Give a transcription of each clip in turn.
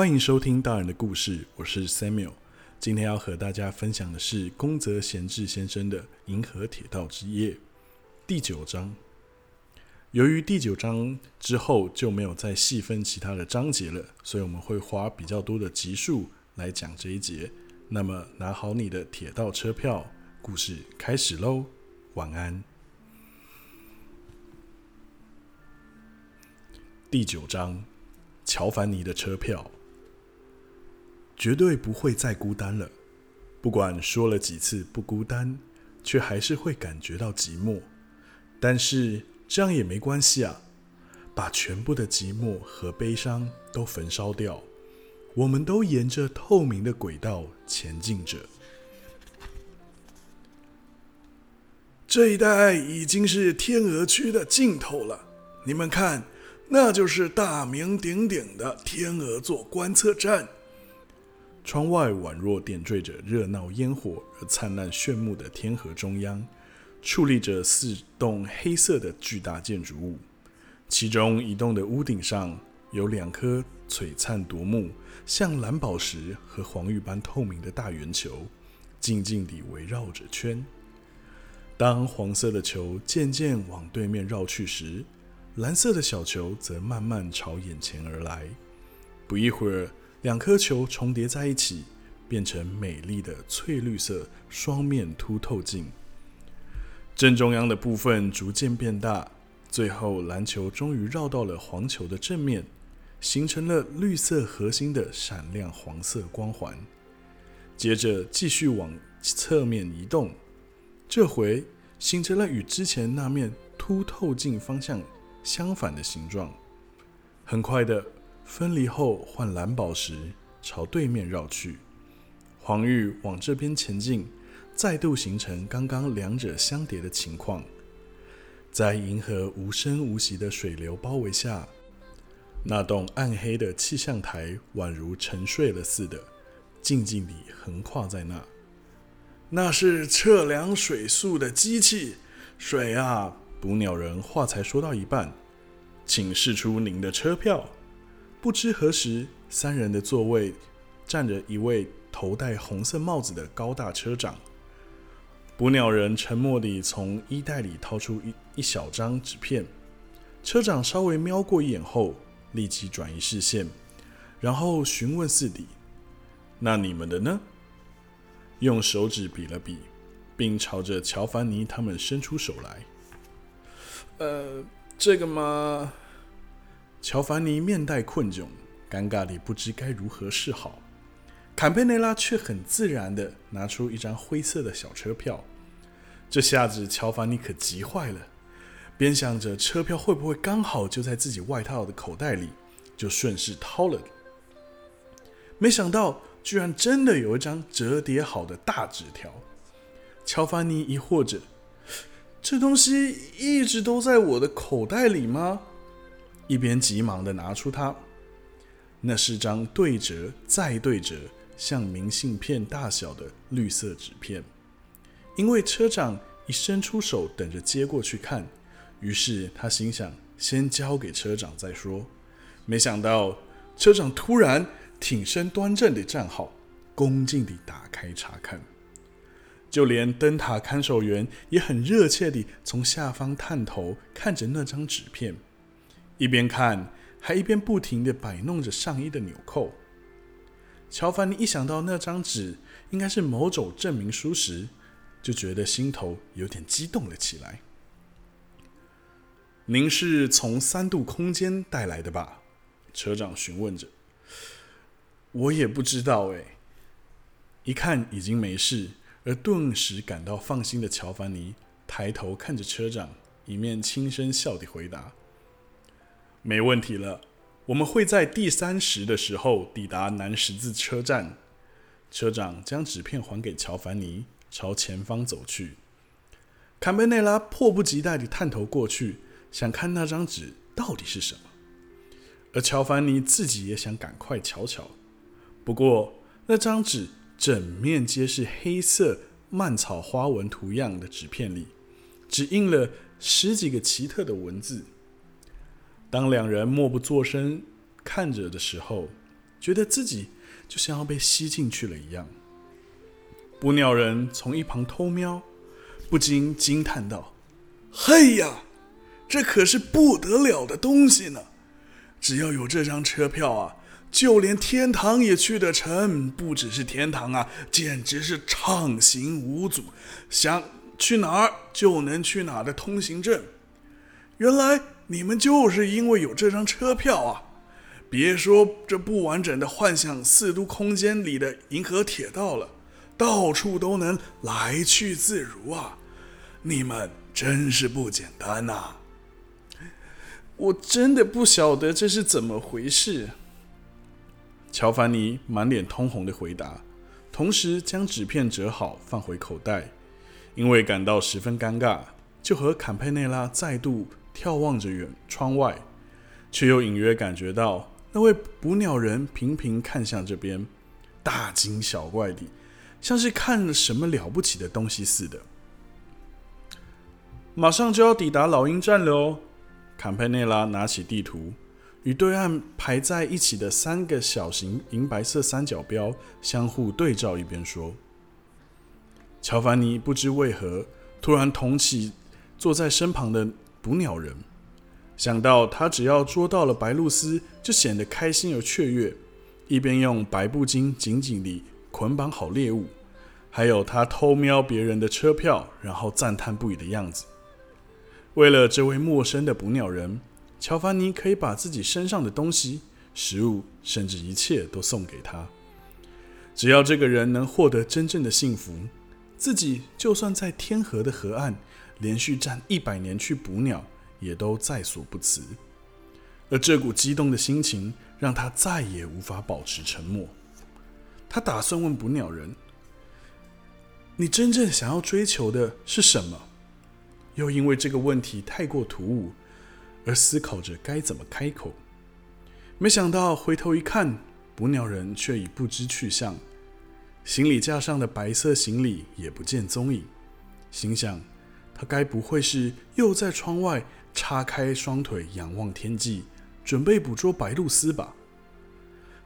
欢迎收听大人的故事，我是 Samuel。今天要和大家分享的是宫泽贤治先生的《银河铁道之夜》第九章。由于第九章之后就没有再细分其他的章节了，所以我们会花比较多的集数来讲这一节。那么拿好你的铁道车票，故事开始喽！晚安。第九章。乔凡尼的车票，绝对不会再孤单了。不管说了几次不孤单，却还是会感觉到寂寞。但是这样也没关系啊，把全部的寂寞和悲伤都焚烧掉。我们都沿着透明的轨道前进着。这一带已经是天鹅区的尽头了，你们看。那就是大名鼎鼎的天鹅座观测站。窗外宛若点缀着热闹烟火而灿烂炫目的天河中央，矗立着四栋黑色的巨大建筑物，其中一栋的屋顶上有两颗璀璨夺目、像蓝宝石和黄玉般透明的大圆球，静静地围绕着圈。当黄色的球渐渐往对面绕去时，蓝色的小球则慢慢朝眼前而来，不一会儿，两颗球重叠在一起，变成美丽的翠绿色双面凸透镜。正中央的部分逐渐变大，最后蓝球终于绕到了黄球的正面，形成了绿色核心的闪亮黄色光环。接着继续往侧面移动，这回形成了与之前那面凸透镜方向。相反的形状，很快的分离后换蓝宝石朝对面绕去，黄玉往这边前进，再度形成刚刚两者相叠的情况。在银河无声无息的水流包围下，那栋暗黑的气象台宛如沉睡了似的，静静地横跨在那。那是测量水速的机器，水啊！捕鸟人话才说到一半，请示出您的车票。不知何时，三人的座位站着一位头戴红色帽子的高大车长。捕鸟人沉默地从衣袋里掏出一一小张纸片。车长稍微瞄过一眼后，立即转移视线，然后询问四弟：“那你们的呢？”用手指比了比，并朝着乔凡尼他们伸出手来。呃，这个嘛，乔凡尼面带困窘，尴尬地不知该如何是好。坎佩内拉却很自然地拿出一张灰色的小车票，这下子乔凡尼可急坏了，边想着车票会不会刚好就在自己外套的口袋里，就顺势掏了。没想到，居然真的有一张折叠好的大纸条。乔凡尼疑惑着。这东西一直都在我的口袋里吗？一边急忙的拿出它，那是张对折再对折、像明信片大小的绿色纸片。因为车长一伸出手等着接过去看，于是他心想先交给车长再说。没想到车长突然挺身端正的站好，恭敬地打开查看。就连灯塔看守员也很热切地从下方探头看着那张纸片，一边看还一边不停地摆弄着上衣的纽扣。乔凡尼一想到那张纸应该是某种证明书时，就觉得心头有点激动了起来。“您是从三度空间带来的吧？”车长询问着。“我也不知道哎。”一看已经没事。而顿时感到放心的乔凡尼抬头看着车长，一面轻声笑地回答：“没问题了，我们会在第三时的时候抵达南十字车站。”车长将纸片还给乔凡尼，朝前方走去。坎贝内拉迫不及待地探头过去，想看那张纸到底是什么。而乔凡尼自己也想赶快瞧瞧，不过那张纸。整面皆是黑色蔓草花纹图样的纸片里，只印了十几个奇特的文字。当两人默不作声看着的时候，觉得自己就像要被吸进去了一样。捕鸟人从一旁偷瞄，不禁惊叹道：“嘿呀，这可是不得了的东西呢！只要有这张车票啊，就连天堂也去得成。不只是天堂啊，简直是畅行无阻，想去哪儿就能去哪儿的通行证。原来你们就是因为有这张车票啊！别说这不完整的幻想四都空间里的银河铁道了。”到处都能来去自如啊！你们真是不简单呐！我真的不晓得这是怎么回事。乔凡尼满脸通红的回答，同时将纸片折好放回口袋，因为感到十分尴尬，就和坎佩内拉再度眺望着远窗外，却又隐约感觉到那位捕鸟人频频看向这边，大惊小怪的。像是看了什么了不起的东西似的。马上就要抵达老鹰站了哦！坎佩内拉拿起地图，与对岸排在一起的三个小型银白色三角标相互对照，一边说：“乔凡尼不知为何突然同起坐在身旁的捕鸟人，想到他只要捉到了白露丝，就显得开心而雀跃，一边用白布巾紧紧地。”捆绑好猎物，还有他偷瞄别人的车票，然后赞叹不已的样子。为了这位陌生的捕鸟人，乔凡尼可以把自己身上的东西、食物，甚至一切都送给他。只要这个人能获得真正的幸福，自己就算在天河的河岸连续站一百年去捕鸟，也都在所不辞。而这股激动的心情，让他再也无法保持沉默。他打算问捕鸟人：“你真正想要追求的是什么？”又因为这个问题太过突兀，而思考着该怎么开口。没想到回头一看，捕鸟人却已不知去向，行李架上的白色行李也不见踪影。心想：他该不会是又在窗外叉开双腿仰望天际，准备捕捉白鹭鸶吧？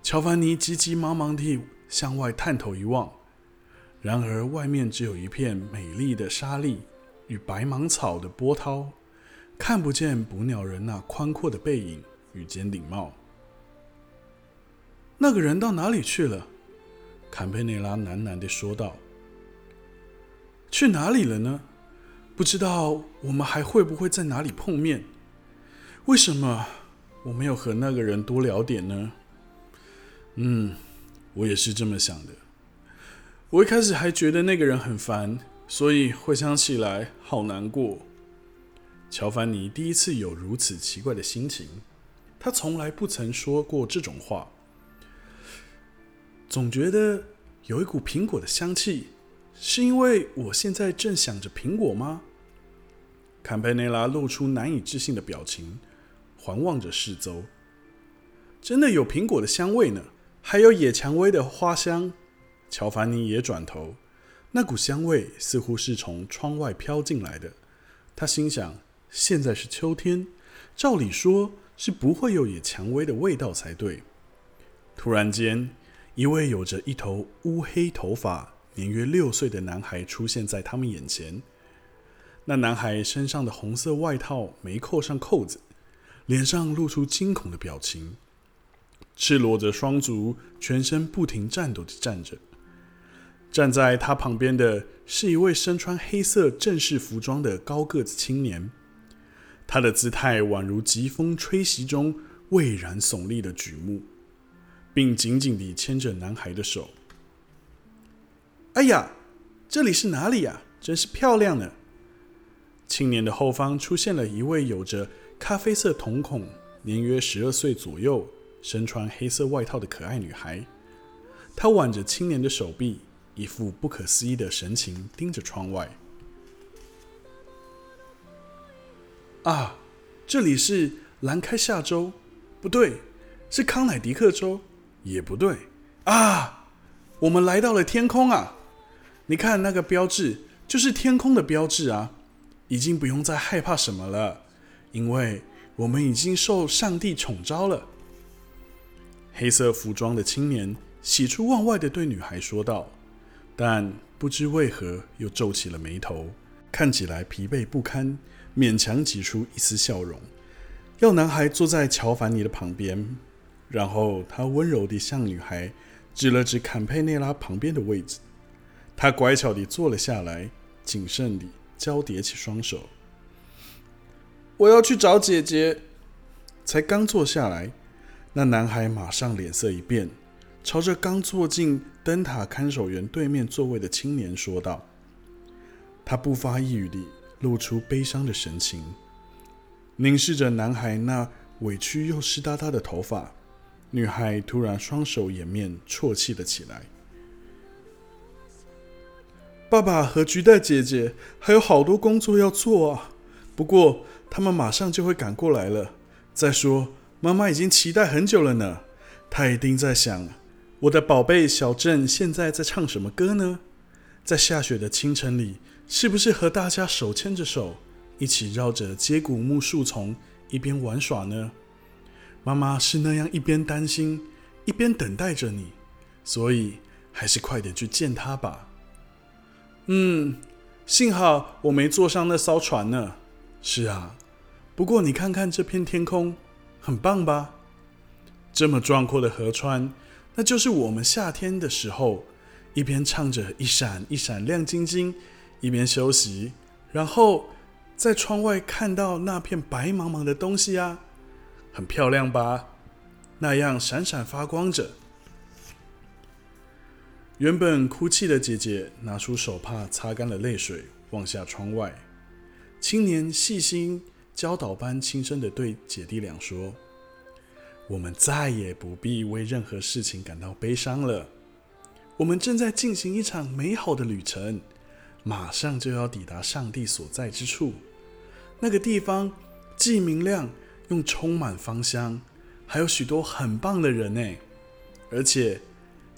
乔凡尼急急忙忙地。向外探头一望，然而外面只有一片美丽的沙砾与白芒草的波涛，看不见捕鸟人那宽阔的背影与尖顶帽。那个人到哪里去了？坎佩内拉喃喃地说道：“去哪里了呢？不知道我们还会不会在哪里碰面？为什么我没有和那个人多聊点呢？”嗯。我也是这么想的。我一开始还觉得那个人很烦，所以回想起来好难过。乔凡尼第一次有如此奇怪的心情，他从来不曾说过这种话。总觉得有一股苹果的香气，是因为我现在正想着苹果吗？坎佩内拉露出难以置信的表情，环望着四周。真的有苹果的香味呢。还有野蔷薇的花香，乔凡尼也转头，那股香味似乎是从窗外飘进来的。他心想：现在是秋天，照理说是不会有野蔷薇的味道才对。突然间，一位有着一头乌黑头发、年约六岁的男孩出现在他们眼前。那男孩身上的红色外套没扣上扣子，脸上露出惊恐的表情。赤裸着双足，全身不停颤抖的站着。站在他旁边的是一位身穿黑色正式服装的高个子青年，他的姿态宛如疾风吹袭中巍然耸立的举目，并紧紧地牵着男孩的手。哎呀，这里是哪里呀？真是漂亮呢！青年的后方出现了一位有着咖啡色瞳孔、年约十二岁左右。身穿黑色外套的可爱女孩，她挽着青年的手臂，一副不可思议的神情盯着窗外。啊，这里是兰开夏州，不对，是康乃狄克州，也不对。啊，我们来到了天空啊！你看那个标志，就是天空的标志啊！已经不用再害怕什么了，因为我们已经受上帝宠召了。黑色服装的青年喜出望外的对女孩说道，但不知为何又皱起了眉头，看起来疲惫不堪，勉强挤出一丝笑容，要男孩坐在乔凡尼的旁边。然后他温柔地向女孩指了指坎佩内拉旁边的位置，他乖巧地坐了下来，谨慎地交叠起双手。我要去找姐姐。才刚坐下来，那男孩马上脸色一变，朝着刚坐进灯塔看守员对面座位的青年说道：“他不发一语地露出悲伤的神情，凝视着男孩那委屈又湿哒哒的头发。”女孩突然双手掩面，啜泣了起来。爸爸和菊带姐姐还有好多工作要做啊，不过他们马上就会赶过来了。再说，妈妈已经期待很久了呢。她一定在想，我的宝贝小镇现在在唱什么歌呢？在下雪的清晨里，是不是和大家手牵着手，一起绕着接骨木树丛一边玩耍呢？妈妈是那样一边担心，一边等待着你，所以还是快点去见她吧。嗯，幸好我没坐上那艘船呢。是啊，不过你看看这片天空，很棒吧？这么壮阔的河川，那就是我们夏天的时候，一边唱着一闪一闪亮晶晶，一边休息，然后在窗外看到那片白茫茫的东西啊。很漂亮吧？那样闪闪发光着。原本哭泣的姐姐拿出手帕擦干了泪水，望下窗外。青年细心教导般轻声的对姐弟俩说：“我们再也不必为任何事情感到悲伤了。我们正在进行一场美好的旅程，马上就要抵达上帝所在之处。那个地方既明亮。”又充满芳香，还有许多很棒的人呢，而且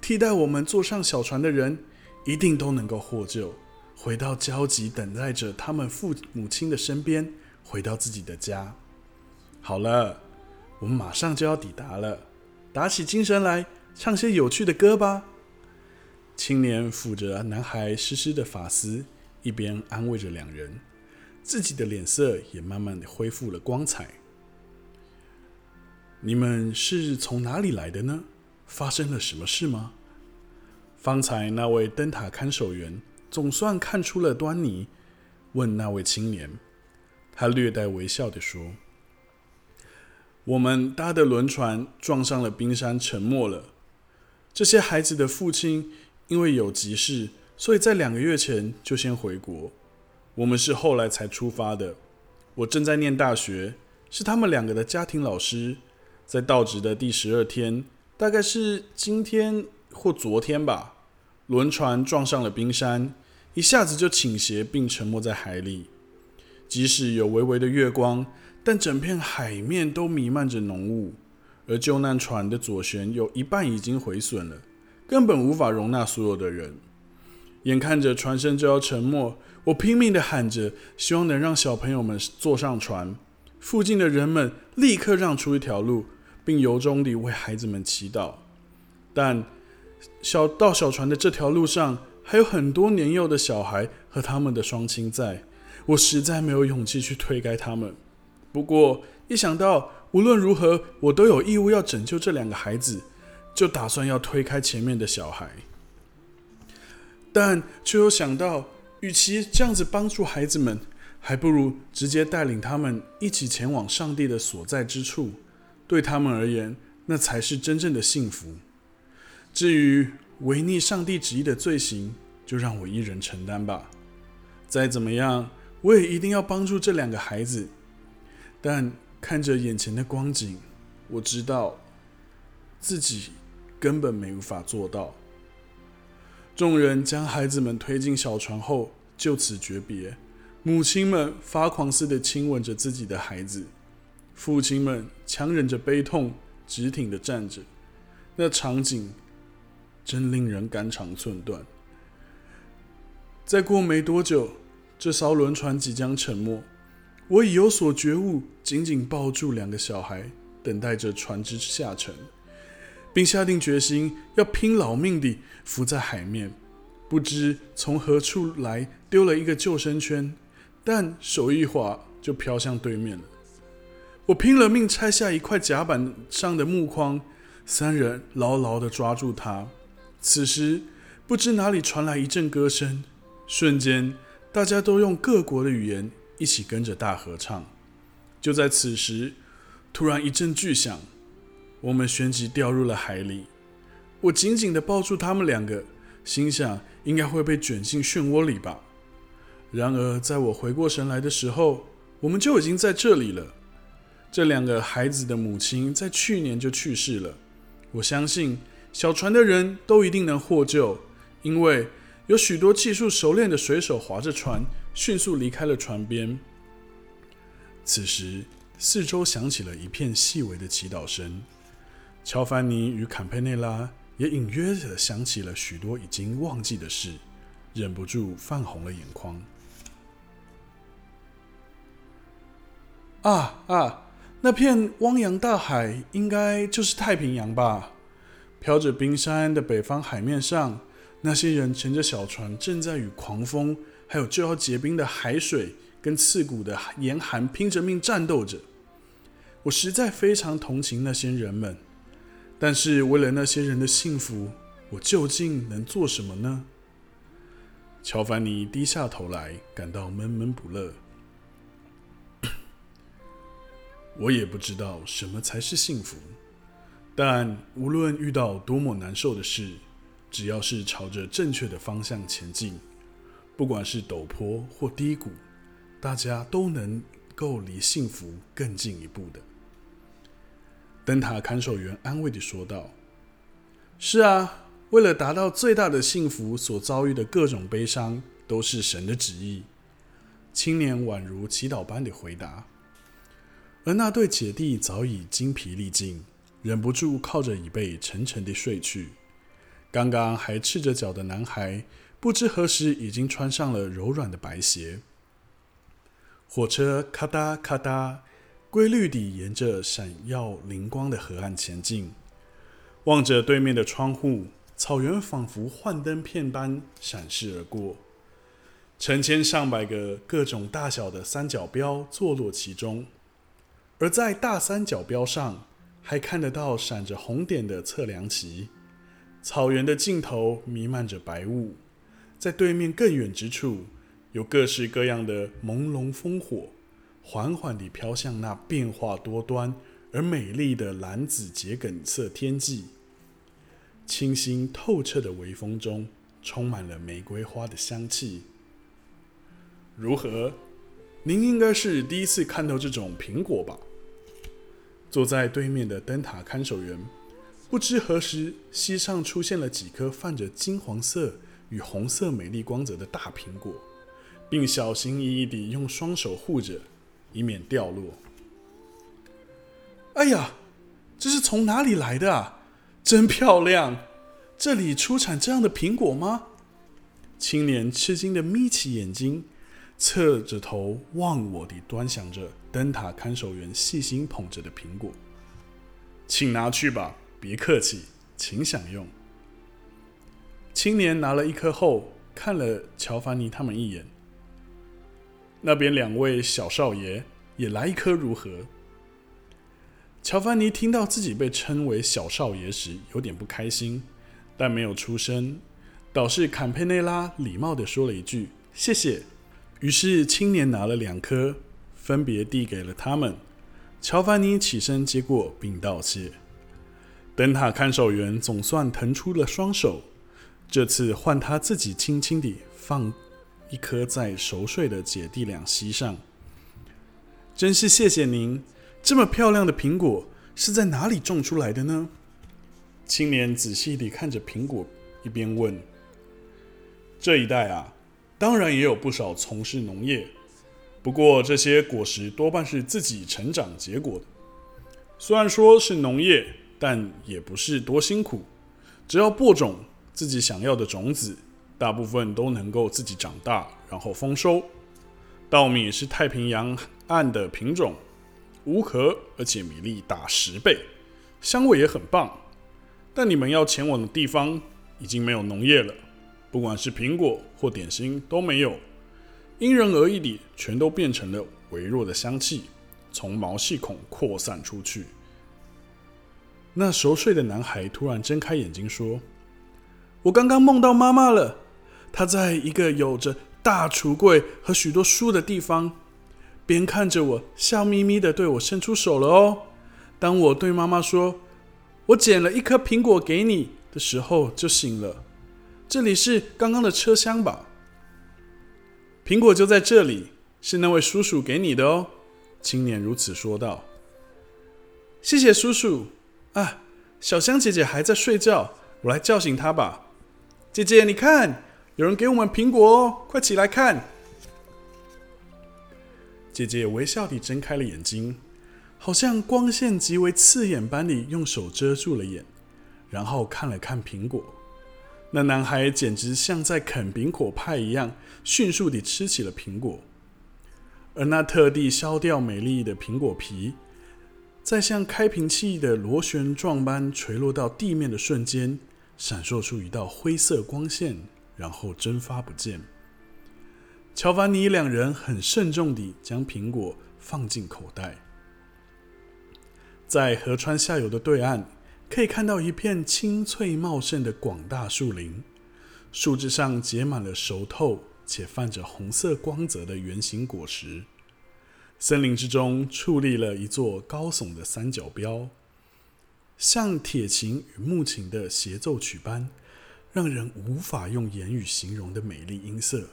替代我们坐上小船的人，一定都能够获救，回到焦急等待着他们父母亲的身边，回到自己的家。好了，我们马上就要抵达了，打起精神来，唱些有趣的歌吧。青年抚着男孩湿湿的发丝，一边安慰着两人，自己的脸色也慢慢的恢复了光彩。你们是从哪里来的呢？发生了什么事吗？方才那位灯塔看守员总算看出了端倪，问那位青年。他略带微笑的说：“我们搭的轮船撞上了冰山，沉没了。这些孩子的父亲因为有急事，所以在两个月前就先回国。我们是后来才出发的。我正在念大学，是他们两个的家庭老师。”在到职的第十二天，大概是今天或昨天吧，轮船撞上了冰山，一下子就倾斜并沉没在海里。即使有微微的月光，但整片海面都弥漫着浓雾。而救难船的左舷有一半已经毁损了，根本无法容纳所有的人。眼看着船身就要沉没，我拼命的喊着，希望能让小朋友们坐上船。附近的人们立刻让出一条路。并由衷地为孩子们祈祷，但小到小船的这条路上还有很多年幼的小孩和他们的双亲在，我实在没有勇气去推开他们。不过一想到无论如何我都有义务要拯救这两个孩子，就打算要推开前面的小孩，但却又想到，与其这样子帮助孩子们，还不如直接带领他们一起前往上帝的所在之处。对他们而言，那才是真正的幸福。至于违逆上帝旨意的罪行，就让我一人承担吧。再怎么样，我也一定要帮助这两个孩子。但看着眼前的光景，我知道自己根本没法做到。众人将孩子们推进小船后，就此诀别。母亲们发狂似的亲吻着自己的孩子。父亲们强忍着悲痛，直挺的站着，那场景真令人肝肠寸断。再过没多久，这艘轮船即将沉没，我已有所觉悟，紧紧抱住两个小孩，等待着船只下沉。并下定决心要拼老命地浮在海面。不知从何处来，丢了一个救生圈，但手一滑就飘向对面了。我拼了命拆下一块甲板上的木框，三人牢牢地抓住它。此时，不知哪里传来一阵歌声，瞬间，大家都用各国的语言一起跟着大合唱。就在此时，突然一阵巨响，我们旋即掉入了海里。我紧紧地抱住他们两个，心想应该会被卷进漩涡里吧。然而，在我回过神来的时候，我们就已经在这里了。这两个孩子的母亲在去年就去世了。我相信小船的人都一定能获救，因为有许多技术熟练的水手划着船，迅速离开了船边。此时，四周响起了一片细微的祈祷声。乔凡尼与坎佩内拉也隐约地想起了许多已经忘记的事，忍不住泛红了眼眶。啊啊！那片汪洋大海应该就是太平洋吧？飘着冰山的北方海面上，那些人乘着小船，正在与狂风还有就要结冰的海水跟刺骨的严寒拼着命战斗着。我实在非常同情那些人们，但是为了那些人的幸福，我究竟能做什么呢？乔凡尼低下头来，感到闷闷不乐。我也不知道什么才是幸福，但无论遇到多么难受的事，只要是朝着正确的方向前进，不管是陡坡或低谷，大家都能够离幸福更进一步的。灯塔看守员安慰地说道：“是啊，为了达到最大的幸福，所遭遇的各种悲伤都是神的旨意。”青年宛如祈祷般的回答。而那对姐弟早已精疲力尽，忍不住靠着椅背沉沉地睡去。刚刚还赤着脚的男孩，不知何时已经穿上了柔软的白鞋。火车咔嗒咔嗒，规律地沿着闪耀灵光的河岸前进。望着对面的窗户，草原仿佛幻灯片般闪逝而过。成千上百个各种大小的三角标坐落其中。而在大三角标上，还看得到闪着红点的测量旗。草原的尽头弥漫着白雾，在对面更远之处，有各式各样的朦胧烽火，缓缓地飘向那变化多端而美丽的蓝紫桔梗色天际。清新透彻的微风中，充满了玫瑰花的香气。如何？您应该是第一次看到这种苹果吧？坐在对面的灯塔看守员，不知何时膝上出现了几颗泛着金黄色与红色美丽光泽的大苹果，并小心翼翼地用双手护着，以免掉落。哎呀，这是从哪里来的啊？真漂亮！这里出产这样的苹果吗？青年吃惊地眯起眼睛。侧着头望我地端详着灯塔看守员细心捧着的苹果，请拿去吧，别客气，请享用。青年拿了一颗后，看了乔凡尼他们一眼。那边两位小少爷也来一颗如何？乔凡尼听到自己被称为小少爷时，有点不开心，但没有出声，倒是坎佩内拉礼貌地说了一句：“谢谢。”于是青年拿了两颗，分别递给了他们。乔凡尼起身接过，并道谢。灯塔看守员总算腾出了双手，这次换他自己轻轻地放一颗在熟睡的姐弟俩膝上。真是谢谢您！这么漂亮的苹果是在哪里种出来的呢？青年仔细地看着苹果，一边问：“这一带啊。”当然也有不少从事农业，不过这些果实多半是自己成长结果的。虽然说是农业，但也不是多辛苦。只要播种自己想要的种子，大部分都能够自己长大，然后丰收。稻米是太平洋岸的品种，无壳而且米粒大十倍，香味也很棒。但你们要前往的地方已经没有农业了，不管是苹果或点心都没有，因人而异地，全都变成了微弱的香气，从毛细孔扩散出去。那熟睡的男孩突然睁开眼睛说：“我刚刚梦到妈妈了，她在一个有着大橱柜和许多书的地方，边看着我，笑眯眯的对我伸出手了哦。当我对妈妈说‘我捡了一颗苹果给你’的时候，就醒了。这里是刚刚的车厢吧？苹果就在这里，是那位叔叔给你的哦。”青年如此说道。“谢谢叔叔。”啊，小香姐姐还在睡觉，我来叫醒她吧。姐姐，你看，有人给我们苹果哦，快起来看。姐姐微笑地睁开了眼睛，好像光线极为刺眼般地用手遮住了眼，然后看了看苹果。那男孩简直像在啃苹果派一样，迅速地吃起了苹果，而那特地削掉美丽的苹果皮。在像开瓶器的螺旋状般垂落到地面的瞬间，闪烁出一道灰色光线，然后蒸发不见。乔凡尼两人很慎重地将苹果放进口袋。在河川下游的对岸，可以看到一片青翠茂盛的广大树林，树枝上结满了熟透且泛着红色光泽的圆形果实。森林之中矗立了一座高耸的三角标，像铁琴与木琴的协奏曲般，让人无法用言语形容的美丽音色，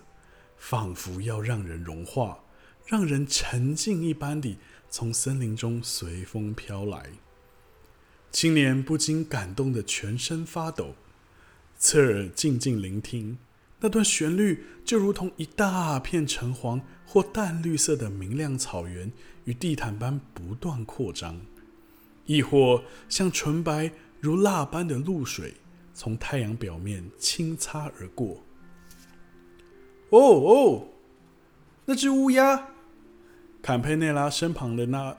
仿佛要让人融化、让人沉浸一般地从森林中随风飘来。青年不禁感动得全身发抖，侧耳静静聆听。那段旋律就如同一大片橙黄或淡绿色的明亮草原与地毯般不断扩张，亦或像纯白如蜡般的露水从太阳表面轻擦而过。哦哦，那只乌鸦！坎佩内拉身旁的那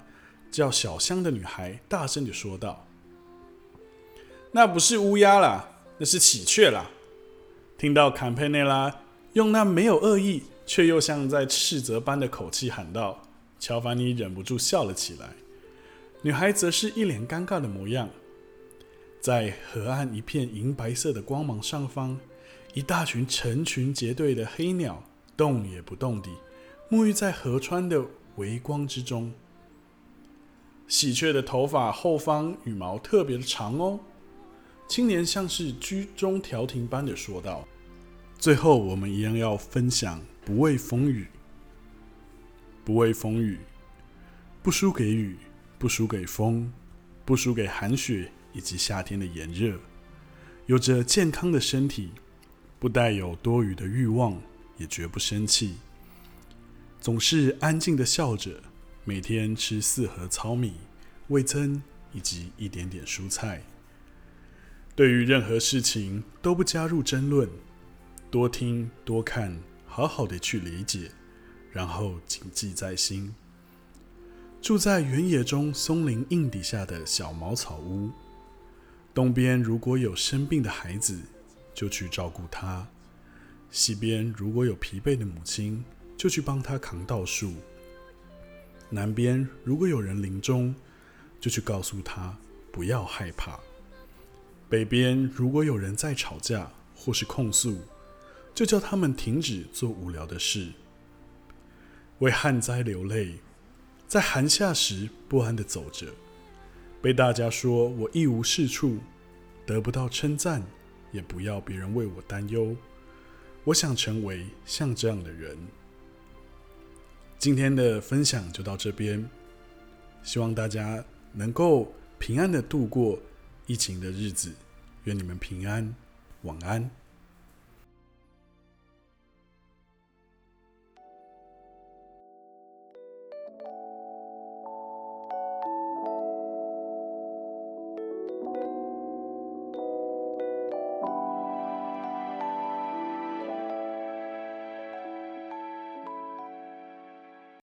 叫小香的女孩大声地说道：“那不是乌鸦啦，那是喜鹊啦。”听到坎佩内拉用那没有恶意却又像在斥责般的口气喊道，乔凡尼忍不住笑了起来。女孩则是一脸尴尬的模样。在河岸一片银白色的光芒上方，一大群成群结队的黑鸟动也不动地沐浴在河川的微光之中。喜鹊的头发后方羽毛特别的长哦。青年像是居中调停般的说道：“最后，我们一样要分享不畏风雨，不畏风雨，不输给雨，不输给风，不输给寒雪以及夏天的炎热。有着健康的身体，不带有多余的欲望，也绝不生气，总是安静的笑着。每天吃四盒糙米、味增以及一点点蔬菜。”对于任何事情都不加入争论，多听多看，好好的去理解，然后谨记在心。住在原野中松林荫底下的小茅草屋，东边如果有生病的孩子，就去照顾他；西边如果有疲惫的母亲，就去帮他扛稻树；南边如果有人临终，就去告诉他不要害怕。北边如果有人在吵架或是控诉，就叫他们停止做无聊的事。为旱灾流泪，在寒夏时不安的走着，被大家说我一无是处，得不到称赞，也不要别人为我担忧。我想成为像这样的人。今天的分享就到这边，希望大家能够平安的度过。疫情的日子，愿你们平安，晚安。